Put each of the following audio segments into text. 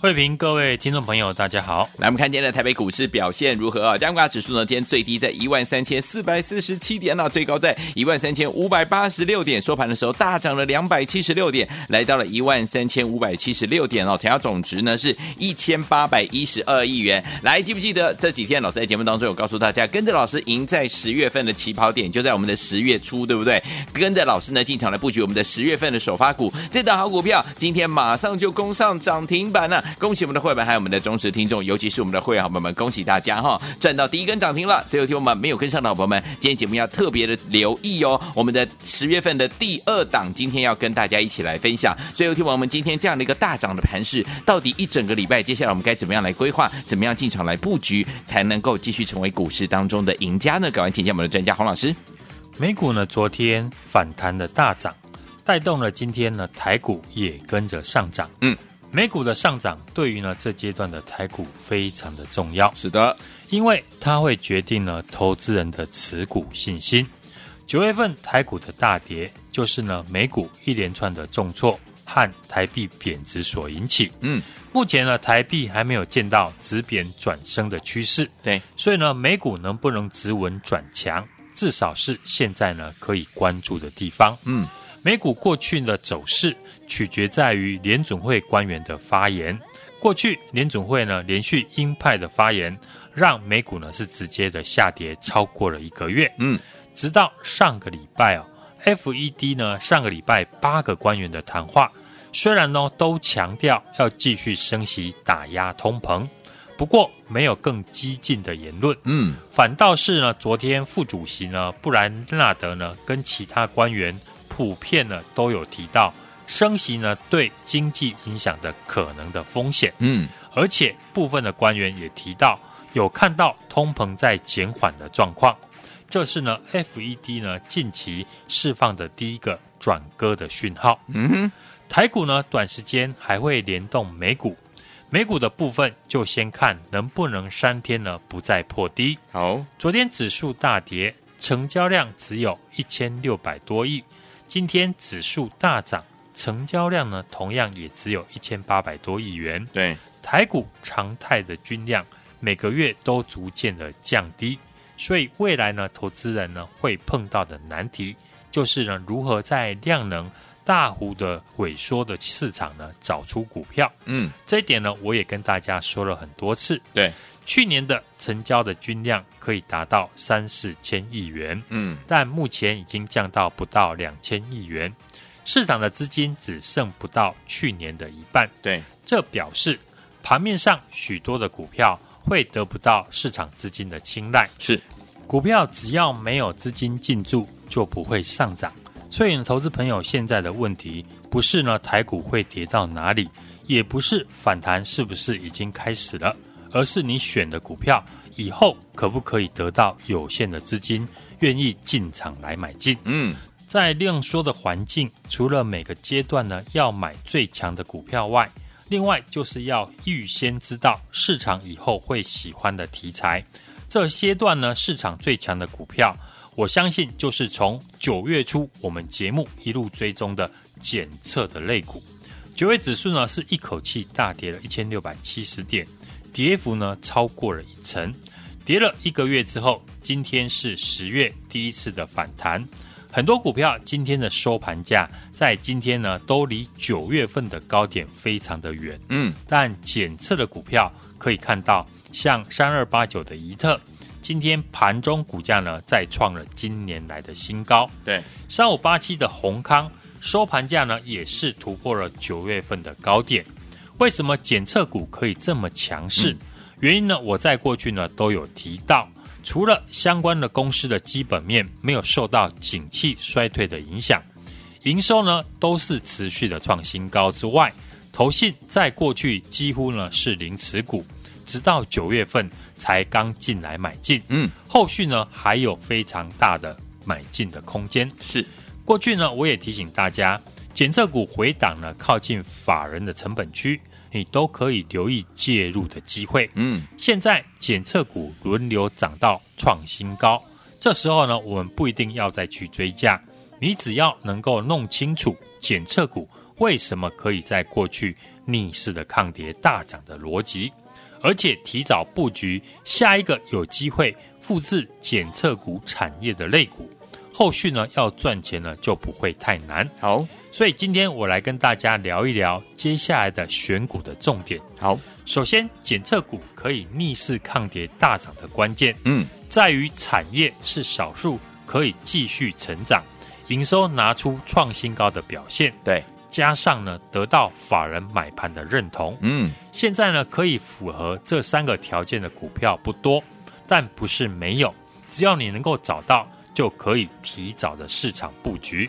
慧平，各位听众朋友，大家好。来，我们看今天的台北股市表现如何啊？加权指数呢，今天最低在一万三千四百四十七点呢，最高在一万三千五百八十六点，收盘的时候大涨了两百七十六点，来到了一万三千五百七十六点哦。成交总值呢是一千八百一十二亿元。来，记不记得这几天老师在节目当中有告诉大家，跟着老师赢在十月份的起跑点，就在我们的十月初，对不对？跟着老师呢进场来布局我们的十月份的首发股，这档好股票今天马上就攻上涨停板了，恭喜我们的会员。还有我们的忠实听众，尤其是我们的会员好朋友们，恭喜大家哈，赚到第一根涨停了！所以有听我们没有跟上的好朋友们，今天节目要特别的留意哦。我们的十月份的第二档，今天要跟大家一起来分享。所以有听我们今天这样的一个大涨的盘势，到底一整个礼拜，接下来我们该怎么样来规划，怎么样进场来布局，才能够继续成为股市当中的赢家呢？赶快请教我们的专家洪老师。美股呢，昨天反弹的大涨，带动了今天呢台股也跟着上涨。嗯。美股的上涨对于呢这阶段的台股非常的重要，是的，因为它会决定呢投资人的持股信心。九月份台股的大跌，就是呢美股一连串的重挫和台币贬值所引起。嗯，目前呢台币还没有见到止贬转升的趋势，对，所以呢美股能不能止稳转强，至少是现在呢可以关注的地方。嗯，美股过去的走势。取决在于联准会官员的发言。过去联准会呢连续鹰派的发言，让美股呢是直接的下跌超过了一个月。嗯，直到上个礼拜哦，FED 呢上个礼拜八个官员的谈话，虽然呢都强调要继续升息打压通膨，不过没有更激进的言论。嗯，反倒是呢昨天副主席呢布兰纳德呢跟其他官员普遍呢都有提到。升息呢，对经济影响的可能的风险，嗯，而且部分的官员也提到有看到通膨在减缓的状况，这是呢，FED 呢近期释放的第一个转割的讯号。嗯哼，台股呢短时间还会联动美股，美股的部分就先看能不能三天呢不再破低。好，昨天指数大跌，成交量只有一千六百多亿，今天指数大涨。成交量呢，同样也只有一千八百多亿元。对，台股常态的均量每个月都逐渐的降低，所以未来呢，投资人呢会碰到的难题就是呢，如何在量能大幅的萎缩的市场呢找出股票。嗯，这一点呢，我也跟大家说了很多次。对，去年的成交的均量可以达到三四千亿元。嗯，但目前已经降到不到两千亿元。市场的资金只剩不到去年的一半，对，这表示盘面上许多的股票会得不到市场资金的青睐。是，股票只要没有资金进驻，就不会上涨。所以呢，投资朋友现在的问题不是呢台股会跌到哪里，也不是反弹是不是已经开始了，而是你选的股票以后可不可以得到有限的资金愿意进场来买进。嗯。在量缩的环境，除了每个阶段呢要买最强的股票外，另外就是要预先知道市场以后会喜欢的题材。这阶段呢，市场最强的股票，我相信就是从九月初我们节目一路追踪的检测的类股。九月指数呢是一口气大跌了一千六百七十点，跌幅呢超过了一成。跌了一个月之后，今天是十月第一次的反弹。很多股票今天的收盘价在今天呢，都离九月份的高点非常的远。嗯，但检测的股票可以看到，像三二八九的怡特，今天盘中股价呢再创了今年来的新高。对，三五八七的宏康收盘价呢也是突破了九月份的高点。为什么检测股可以这么强势？嗯、原因呢，我在过去呢都有提到。除了相关的公司的基本面没有受到景气衰退的影响，营收呢都是持续的创新高之外，投信在过去几乎呢是零持股，直到九月份才刚进来买进，嗯，后续呢还有非常大的买进的空间。是，过去呢我也提醒大家，检测股回档呢靠近法人的成本区。你都可以留意介入的机会。嗯，现在检测股轮流涨到创新高，这时候呢，我们不一定要再去追价，你只要能够弄清楚检测股为什么可以在过去逆势的抗跌大涨的逻辑，而且提早布局下一个有机会复制检测股产业的类股。后续呢，要赚钱呢就不会太难。好，所以今天我来跟大家聊一聊接下来的选股的重点。好，首先检测股可以逆势抗跌大涨的关键，嗯，在于产业是少数可以继续成长，营收拿出创新高的表现。对，加上呢得到法人买盘的认同，嗯，现在呢可以符合这三个条件的股票不多，但不是没有，只要你能够找到。就可以提早的市场布局。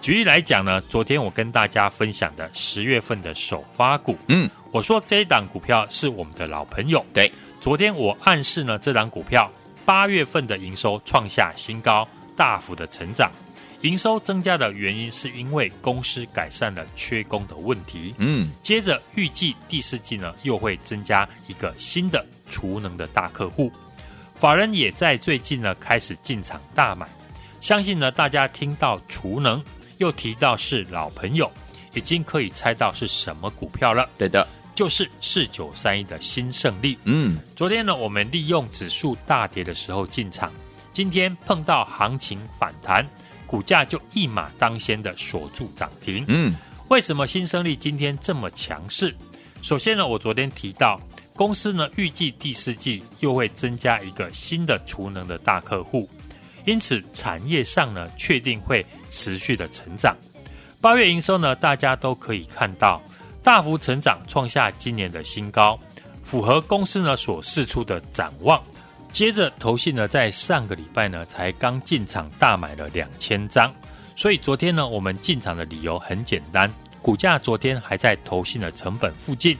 举例来讲呢，昨天我跟大家分享的十月份的首发股，嗯，我说这一档股票是我们的老朋友。对，昨天我暗示呢，这档股票八月份的营收创下新高，大幅的成长。营收增加的原因是因为公司改善了缺工的问题。嗯，接着预计第四季呢，又会增加一个新的储能的大客户。法人也在最近呢开始进场大买，相信呢大家听到储能又提到是老朋友，已经可以猜到是什么股票了。对的，就是四九三一的新胜利。嗯，昨天呢我们利用指数大跌的时候进场，今天碰到行情反弹，股价就一马当先的锁住涨停。嗯，为什么新胜利今天这么强势？首先呢我昨天提到。公司呢预计第四季又会增加一个新的储能的大客户，因此产业上呢确定会持续的成长。八月营收呢大家都可以看到大幅成长，创下今年的新高，符合公司呢所释出的展望。接着投信呢在上个礼拜呢才刚进场大买了两千张，所以昨天呢我们进场的理由很简单，股价昨天还在投信的成本附近。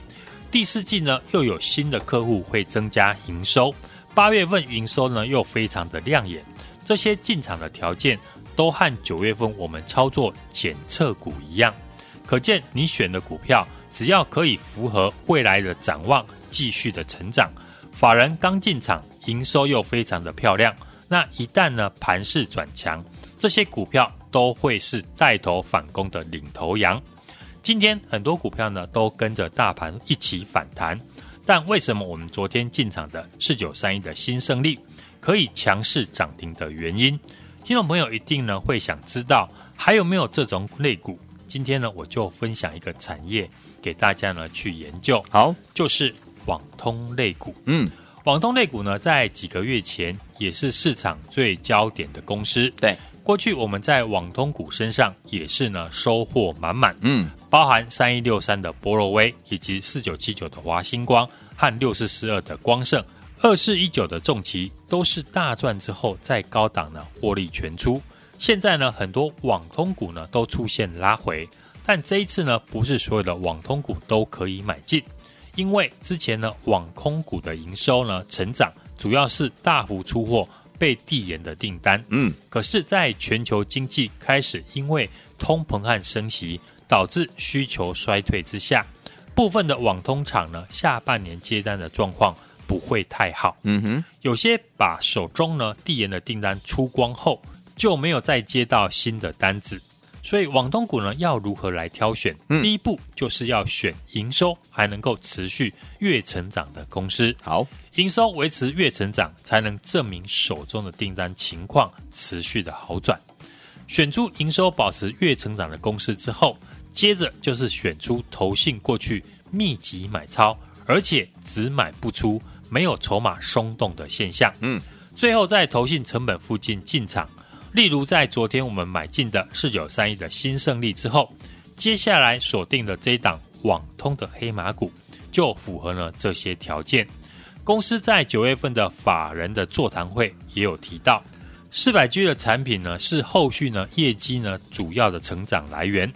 第四季呢，又有新的客户会增加营收，八月份营收呢又非常的亮眼，这些进场的条件都和九月份我们操作检测股一样，可见你选的股票只要可以符合未来的展望，继续的成长，法人刚进场，营收又非常的漂亮，那一旦呢盘势转强，这些股票都会是带头反攻的领头羊。今天很多股票呢都跟着大盘一起反弹，但为什么我们昨天进场的四九三一的新胜利可以强势涨停的原因？听众朋友一定呢会想知道还有没有这种类股？今天呢我就分享一个产业给大家呢去研究。好，就是网通类股。嗯，网通类股呢在几个月前也是市场最焦点的公司。对。过去我们在网通股身上也是呢收获满满，嗯，包含三一六三的波若威，以及四九七九的华星光和六四四二的光盛，二四一九的重骑都是大赚之后在高档呢获利全出。现在呢很多网通股呢都出现拉回，但这一次呢不是所有的网通股都可以买进，因为之前呢网通股的营收呢成长主要是大幅出货。被递延的订单，嗯，可是，在全球经济开始因为通膨和升息导致需求衰退之下，部分的网通厂呢，下半年接单的状况不会太好。嗯哼，有些把手中呢递延的订单出光后，就没有再接到新的单子。所以网通股呢，要如何来挑选？嗯，第一步就是要选营收还能够持续月成长的公司。好，营收维持月成长，才能证明手中的订单情况持续的好转。选出营收保持月成长的公司之后，接着就是选出投信过去密集买超，而且只买不出，没有筹码松动的现象。嗯，最后在投信成本附近进场。例如，在昨天我们买进的四九三一的新胜利之后，接下来锁定的这一档网通的黑马股，就符合了这些条件。公司在九月份的法人的座谈会也有提到，四百 G 的产品呢是后续呢业绩呢主要的成长来源，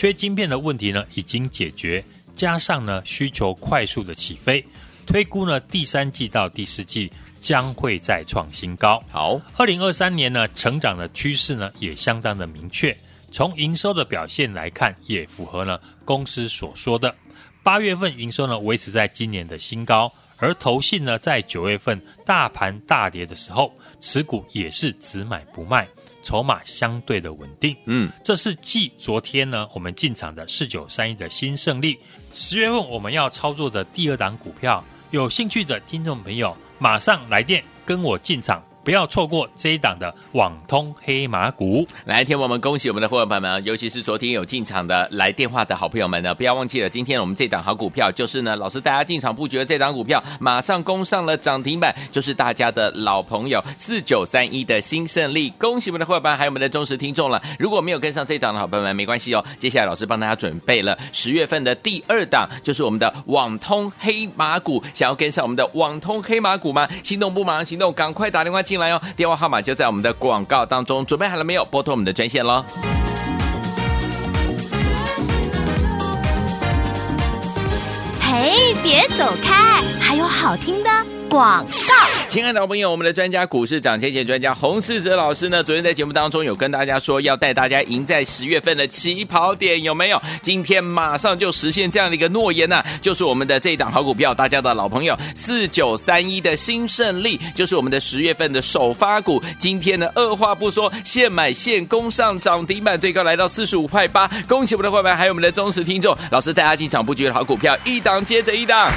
缺晶片的问题呢已经解决，加上呢需求快速的起飞，推估呢第三季到第四季将会再创新高。好，二零二三年呢成长的趋势呢也相当的明确，从营收的表现来看，也符合呢公司所说的，八月份营收呢维持在今年的新高。而投信呢，在九月份大盘大跌的时候，持股也是只买不卖，筹码相对的稳定。嗯，这是继昨天呢，我们进场的四九三一的新胜利，十月份我们要操作的第二档股票，有兴趣的听众朋友，马上来电跟我进场。不要错过这一档的网通黑马股。来，天我们恭喜我们的伙伴们，尤其是昨天有进场的来电话的好朋友们呢，不要忘记了，今天我们这档好股票就是呢，老师大家进场布局的这档股票，马上攻上了涨停板，就是大家的老朋友四九三一的新胜利。恭喜我们的伙伴，还有我们的忠实听众了。如果没有跟上这档的好朋友们，没关系哦。接下来老师帮大家准备了十月份的第二档，就是我们的网通黑马股。想要跟上我们的网通黑马股吗？心动不马上行动，赶快打电话进来哦！电话号码就在我们的广告当中，准备好了没有？拨通我们的专线喽！嘿，别走开，还有好听的广告。亲爱的好朋友，我们的专家股市涨跌专家洪世哲老师呢，昨天在节目当中有跟大家说，要带大家赢在十月份的起跑点，有没有？今天马上就实现这样的一个诺言呢、就是我们的这一档好股票，大家的老朋友四九三一的新胜利，就是我们的十月份的首发股。今天呢，二话不说，现买现攻上涨停板，最高来到四十五块八。恭喜我们的会员，还有我们的忠实听众，老师带大家进场布局的好股票，一档接着一档。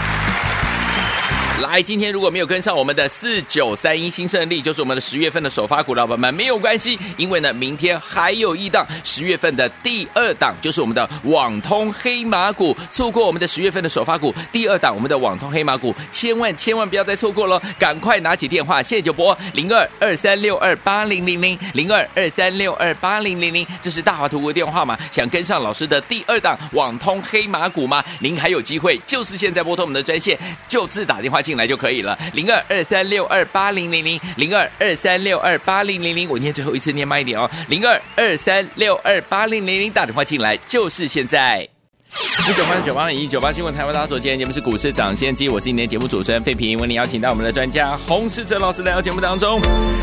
来，今天如果没有跟上我们的四九三一新胜利，就是我们的十月份的首发股，老板们没有关系，因为呢，明天还有一档十月份的第二档，就是我们的网通黑马股。错过我们的十月份的首发股，第二档我们的网通黑马股，千万千万不要再错过了，赶快拿起电话，现在就拨零二二三六二八零零零零二二三六二八零零零，这是大华图的电话号码。想跟上老师的第二档网通黑马股吗？您还有机会，就是现在拨通我们的专线，就自打电话。进进来就可以了，零二二三六二八零零零，零二二三六二八零零零，我念最后一次，念慢一点哦，零二二三六二八零零零，打电话进来就是现在。一九八九八零一九八新闻台湾大家所见，节目是股市涨先机，我是今天节目主持人费平，为您邀请到我们的专家洪世哲老师来到节目当中。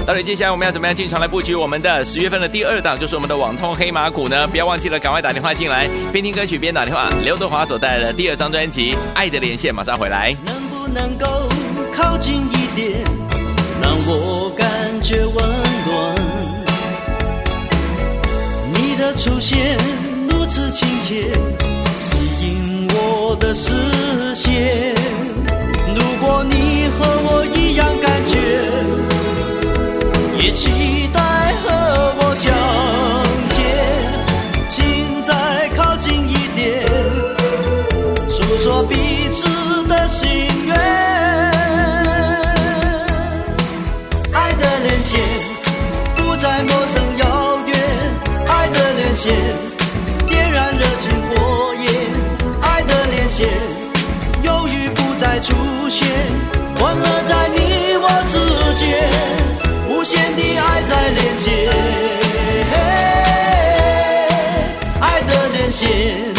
到底接下来我们要怎么样进场来布局我们的十月份的第二档，就是我们的网通黑马股呢？不要忘记了，赶快打电话进来，边听歌曲边打电话。刘德华所带来的第二张专辑《爱的连线》，马上回来。能够靠近一点，让我感觉温暖。你的出现如此亲切，吸引我的视线。如果你和我一样感觉，也期待和我相见，请再靠近一点，诉说彼此的心。线，犹豫不再出现，欢乐在你我之间，无限的爱在连接，爱的连线。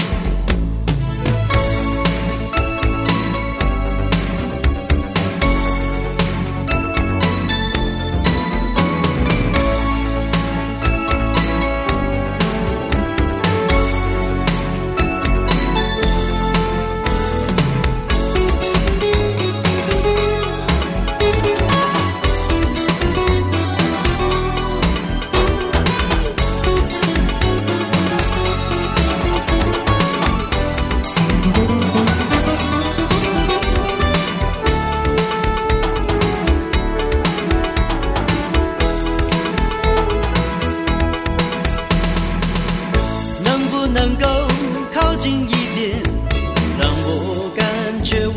却温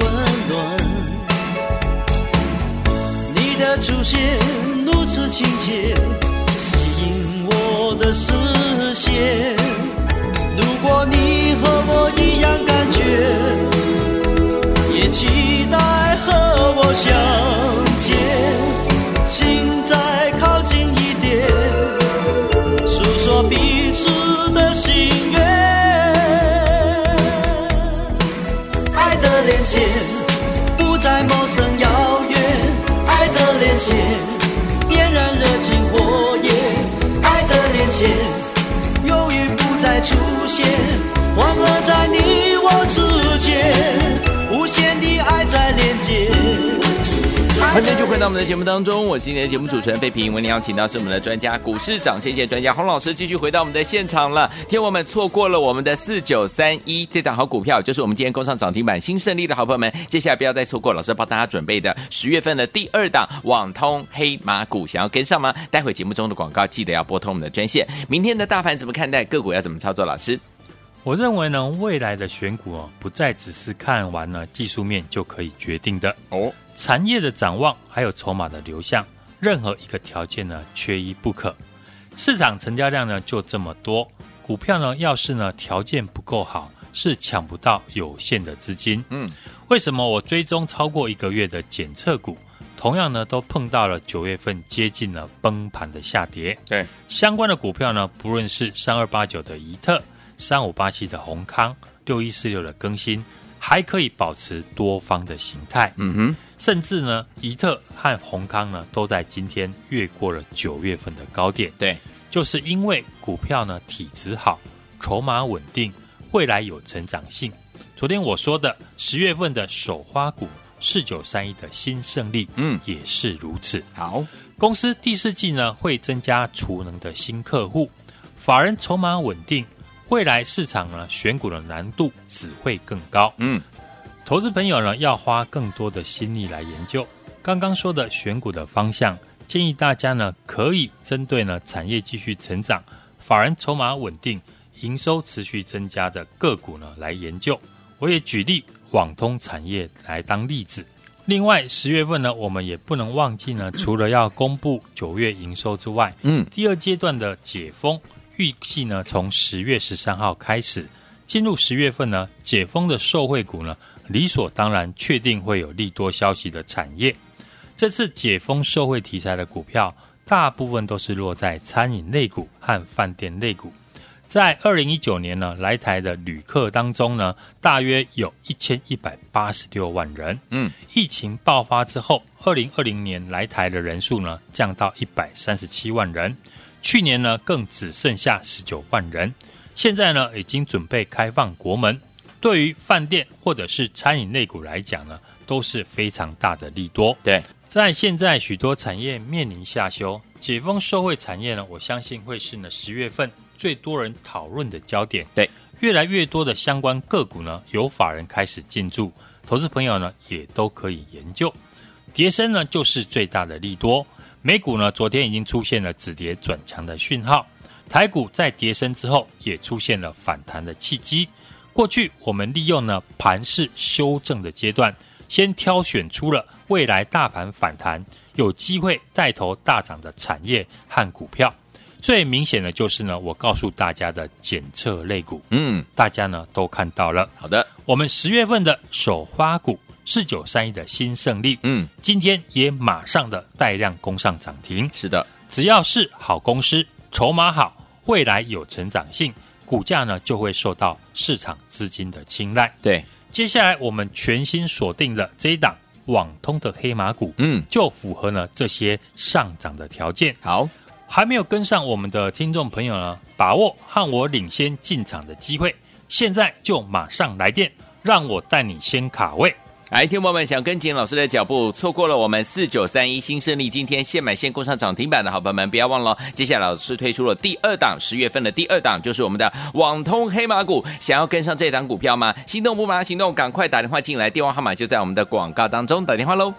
暖你的出现如此亲切，吸引我的视线。如果你和我一样感觉，也期待和我相见，请再靠近一点，诉说彼此的心愿。线不再陌生遥远，爱的连线点燃热情火焰，爱的连线犹豫不再出现，欢乐在你我之间，无限的爱。欢迎就回到我们的节目当中，我是今天的节目主持人费平。为您邀请到是我们的专家股市涨先见专家洪老师，继续回到我们的现场了。听我们错过了我们的四九三一这档好股票，就是我们今天攻上涨停板新胜利的好朋友们，接下来不要再错过老师帮大家准备的十月份的第二档网通黑马股，想要跟上吗？待会节目中的广告记得要拨通我们的专线。明天的大盘怎么看待？个股要怎么操作？老师，我认为呢，未来的选股哦，不再只是看完了技术面就可以决定的哦。产业的展望，还有筹码的流向，任何一个条件呢，缺一不可。市场成交量呢就这么多，股票呢要是呢条件不够好，是抢不到有限的资金。嗯，为什么我追踪超过一个月的检测股，同样呢都碰到了九月份接近了崩盘的下跌？对，相关的股票呢，不论是三二八九的宜特、三五八七的宏康、六一四六的更新。还可以保持多方的形态，嗯哼，甚至呢，宜特和宏康呢都在今天越过了九月份的高点，对，就是因为股票呢体质好，筹码稳定，未来有成长性。昨天我说的十月份的首花股四九三一的新胜利，嗯，也是如此。好，公司第四季呢会增加储能的新客户，法人筹码稳定。未来市场呢，选股的难度只会更高。嗯，投资朋友呢，要花更多的心力来研究。刚刚说的选股的方向，建议大家呢，可以针对呢产业继续成长、法人筹码稳定、营收持续增加的个股呢来研究。我也举例网通产业来当例子。另外，十月份呢，我们也不能忘记呢，除了要公布九月营收之外，嗯，第二阶段的解封。预计呢，从十月十三号开始进入十月份呢，解封的受惠股呢，理所当然确定会有利多消息的产业。这次解封受惠题材的股票，大部分都是落在餐饮类股和饭店类股。在二零一九年呢，来台的旅客当中呢，大约有一千一百八十六万人。嗯，疫情爆发之后，二零二零年来台的人数呢，降到一百三十七万人。去年呢，更只剩下十九万人。现在呢，已经准备开放国门，对于饭店或者是餐饮类股来讲呢，都是非常大的利多。对，在现在许多产业面临下修，解封社会产业呢，我相信会是呢十月份最多人讨论的焦点。对，越来越多的相关个股呢，有法人开始进驻，投资朋友呢也都可以研究。跌升呢，就是最大的利多。美股呢，昨天已经出现了止跌转强的讯号，台股在跌升之后也出现了反弹的契机。过去我们利用呢盘势修正的阶段，先挑选出了未来大盘反弹有机会带头大涨的产业和股票。最明显的就是呢，我告诉大家的检测类股，嗯，大家呢都看到了。好的，我们十月份的首发股。四九三一的新胜利，嗯，今天也马上的带量攻上涨停。是的，只要是好公司，筹码好，未来有成长性，股价呢就会受到市场资金的青睐。对，接下来我们全新锁定的这一档网通的黑马股，嗯，就符合呢这些上涨的条件。好，还没有跟上我们的听众朋友呢，把握和我领先进场的机会，现在就马上来电，让我带你先卡位。来，听众朋友们，想跟紧老师的脚步，错过了我们四九三一新胜利今天现买现供上涨停板的好朋友们，不要忘了，接下来老师推出了第二档，十月份的第二档，就是我们的网通黑马股。想要跟上这档股票吗？心动不马上行动，赶快打电话进来，电话号码就在我们的广告当中，打电话喽。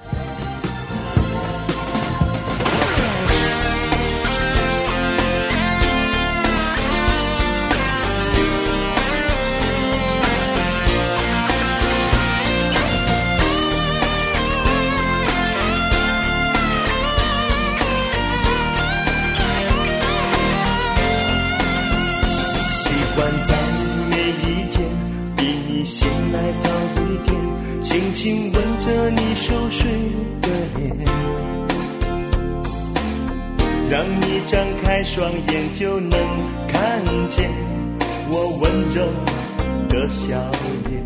张开双眼就能看见我温柔的笑脸。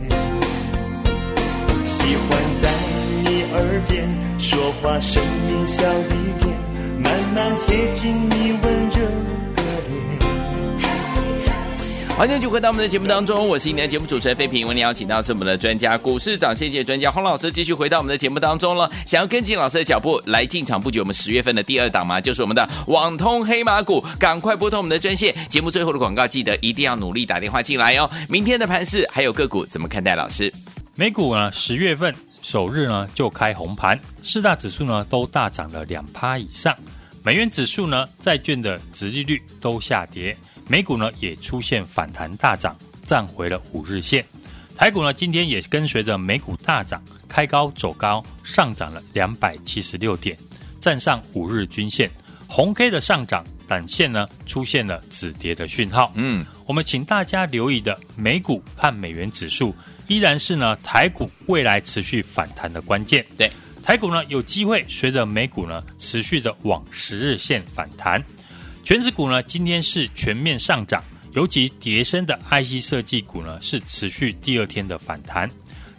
喜欢在你耳边说话，声音小一点，慢慢贴近你欢迎继续回到我们的节目当中，我是今天的节目主持人费平。为您邀请到是我们的专家股市涨跌专家洪老师，继续回到我们的节目当中了。想要跟进老师的脚步来进场布局我们十月份的第二档吗？就是我们的网通黑马股，赶快拨通我们的专线。节目最后的广告，记得一定要努力打电话进来哦。明天的盘市还有个股怎么看待？老师，美股呢，十月份首日呢就开红盘，四大指数呢都大涨了两趴以上，美元指数呢、债券的殖利率都下跌。美股呢也出现反弹大涨，站回了五日线。台股呢今天也跟随着美股大涨，开高走高，上涨了两百七十六点，站上五日均线。红 K 的上涨，短线呢出现了止跌的讯号。嗯，我们请大家留意的美股和美元指数，依然是呢台股未来持续反弹的关键。对，台股呢有机会随着美股呢持续的往十日线反弹。权值股呢，今天是全面上涨，尤其叠升的 IC 设计股呢，是持续第二天的反弹，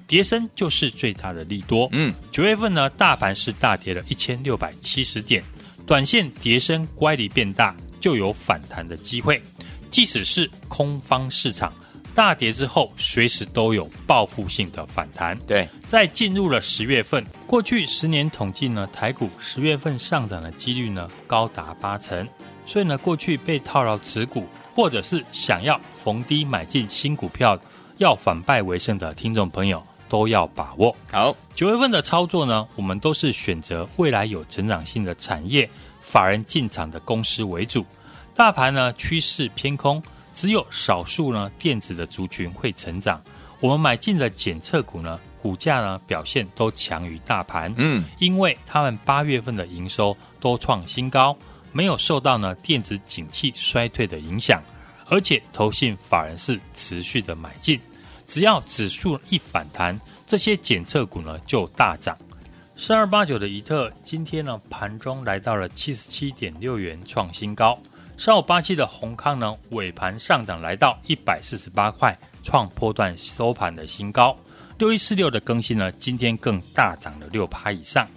叠升就是最大的利多。嗯，九月份呢，大盘是大跌了一千六百七十点，短线叠升乖离变大，就有反弹的机会。即使是空方市场大跌之后，随时都有报复性的反弹。对，在进入了十月份，过去十年统计呢，台股十月份上涨的几率呢，高达八成。所以呢，过去被套牢持股，或者是想要逢低买进新股票，要反败为胜的听众朋友，都要把握。好，九月份的操作呢，我们都是选择未来有成长性的产业，法人进场的公司为主。大盘呢趋势偏空，只有少数呢电子的族群会成长。我们买进的检测股呢，股价呢表现都强于大盘。嗯，因为他们八月份的营收都创新高。没有受到呢电子景气衰退的影响，而且投信法人是持续的买进，只要指数一反弹，这些检测股呢就大涨。三二八九的怡特今天呢盘中来到了七十七点六元创新高，三五八七的宏康呢尾盘上涨来到一百四十八块，创波段收盘的新高。六一四六的更新呢今天更大涨了六趴以上。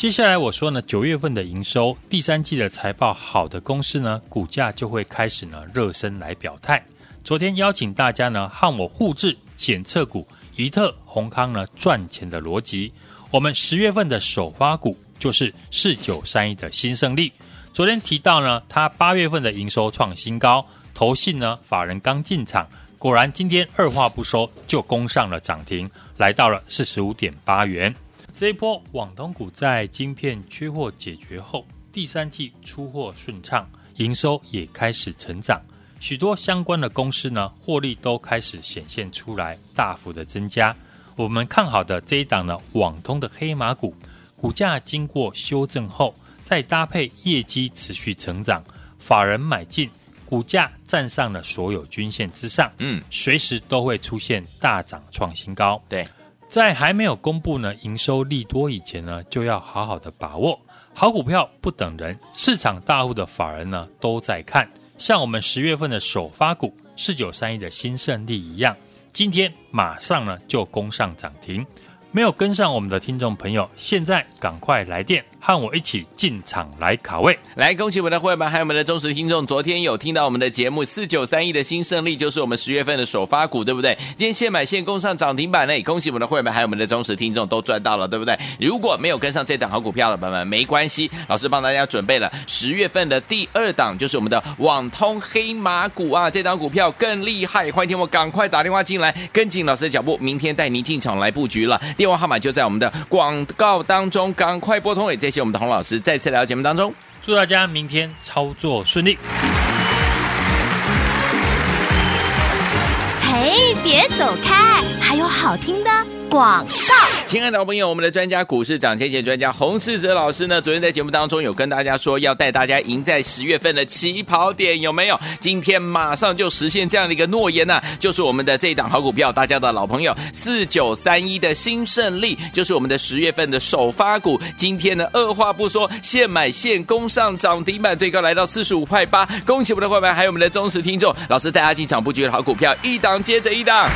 接下来我说呢，九月份的营收，第三季的财报好的公司呢，股价就会开始呢热身来表态。昨天邀请大家呢和我互制检测股怡特、宏康呢赚钱的逻辑。我们十月份的首发股就是四九三一的新胜利。昨天提到呢，它八月份的营收创新高，投信呢法人刚进场，果然今天二话不说就攻上了涨停，来到了四十五点八元。这一波网通股在晶片缺货解决后，第三季出货顺畅，营收也开始成长，许多相关的公司呢，获利都开始显现出来，大幅的增加。我们看好的这一档呢，网通的黑马股，股价经过修正后，再搭配业绩持续成长，法人买进，股价站上了所有均线之上，嗯，随时都会出现大涨创新高。对。在还没有公布呢营收利多以前呢，就要好好的把握。好股票不等人，市场大户的法人呢都在看。像我们十月份的首发股四九三一的新胜利一样，今天马上呢就攻上涨停。没有跟上我们的听众朋友，现在赶快来电，和我一起进场来卡位。来，恭喜我们的会员们，还有我们的忠实听众。昨天有听到我们的节目，四九三一的新胜利就是我们十月份的首发股，对不对？今天现买现供上涨停板呢，恭喜我们的会员们，还有我们的忠实听众都赚到了，对不对？如果没有跟上这档好股票的朋友们，没关系，老师帮大家准备了十月份的第二档，就是我们的网通黑马股啊，这档股票更厉害，欢迎听我赶快打电话进来，跟紧老师的脚步，明天带您进场来布局了。电话号码就在我们的广告当中，赶快拨通。也谢谢我们的洪老师再次来到节目当中，祝大家明天操作顺利。嘿，别走开，还有好听的广告。亲爱的好朋友，我们的专家股市涨跌专家洪世哲老师呢，昨天在节目当中有跟大家说，要带大家赢在十月份的起跑点，有没有？今天马上就实现这样的一个诺言呢、就是我们的这一档好股票，大家的老朋友四九三一的新胜利，就是我们的十月份的首发股。今天呢，二话不说，现买现攻上涨停板，最高来到四十五块八。恭喜我们的会员，还有我们的忠实听众，老师带大家进场布局的好股票，一档接着一档。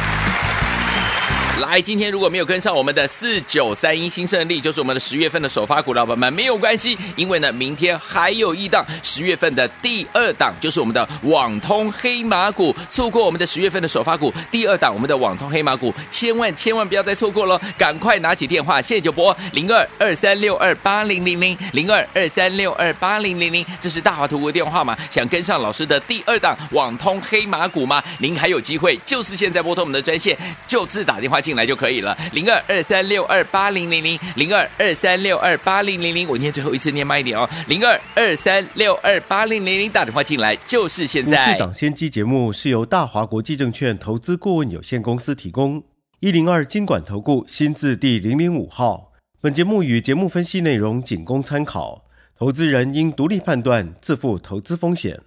来，今天如果没有跟上我们的四九三一新胜利，就是我们的十月份的首发股，老板们没有关系，因为呢，明天还有一档十月份的第二档，就是我们的网通黑马股。错过我们的十月份的首发股第二档，我们的网通黑马股，千万千万不要再错过了，赶快拿起电话，现在就拨零二二三六二八零零零零二二三六二八零零零，这是大华图的电话吗？想跟上老师的第二档网通黑马股吗？您还有机会，就是现在拨通我们的专线，就自打电话。进来就可以了，零二二三六二八零零零，零二二三六二八零零零，我念最后一次，念慢一点哦，零二二三六二八零零零，打电话进来就是现在。市长先机节目是由大华国际证券投资顾问有限公司提供，一零二经管投顾新字第零零五号。本节目与节目分析内容仅供参考，投资人应独立判断，自负投资风险。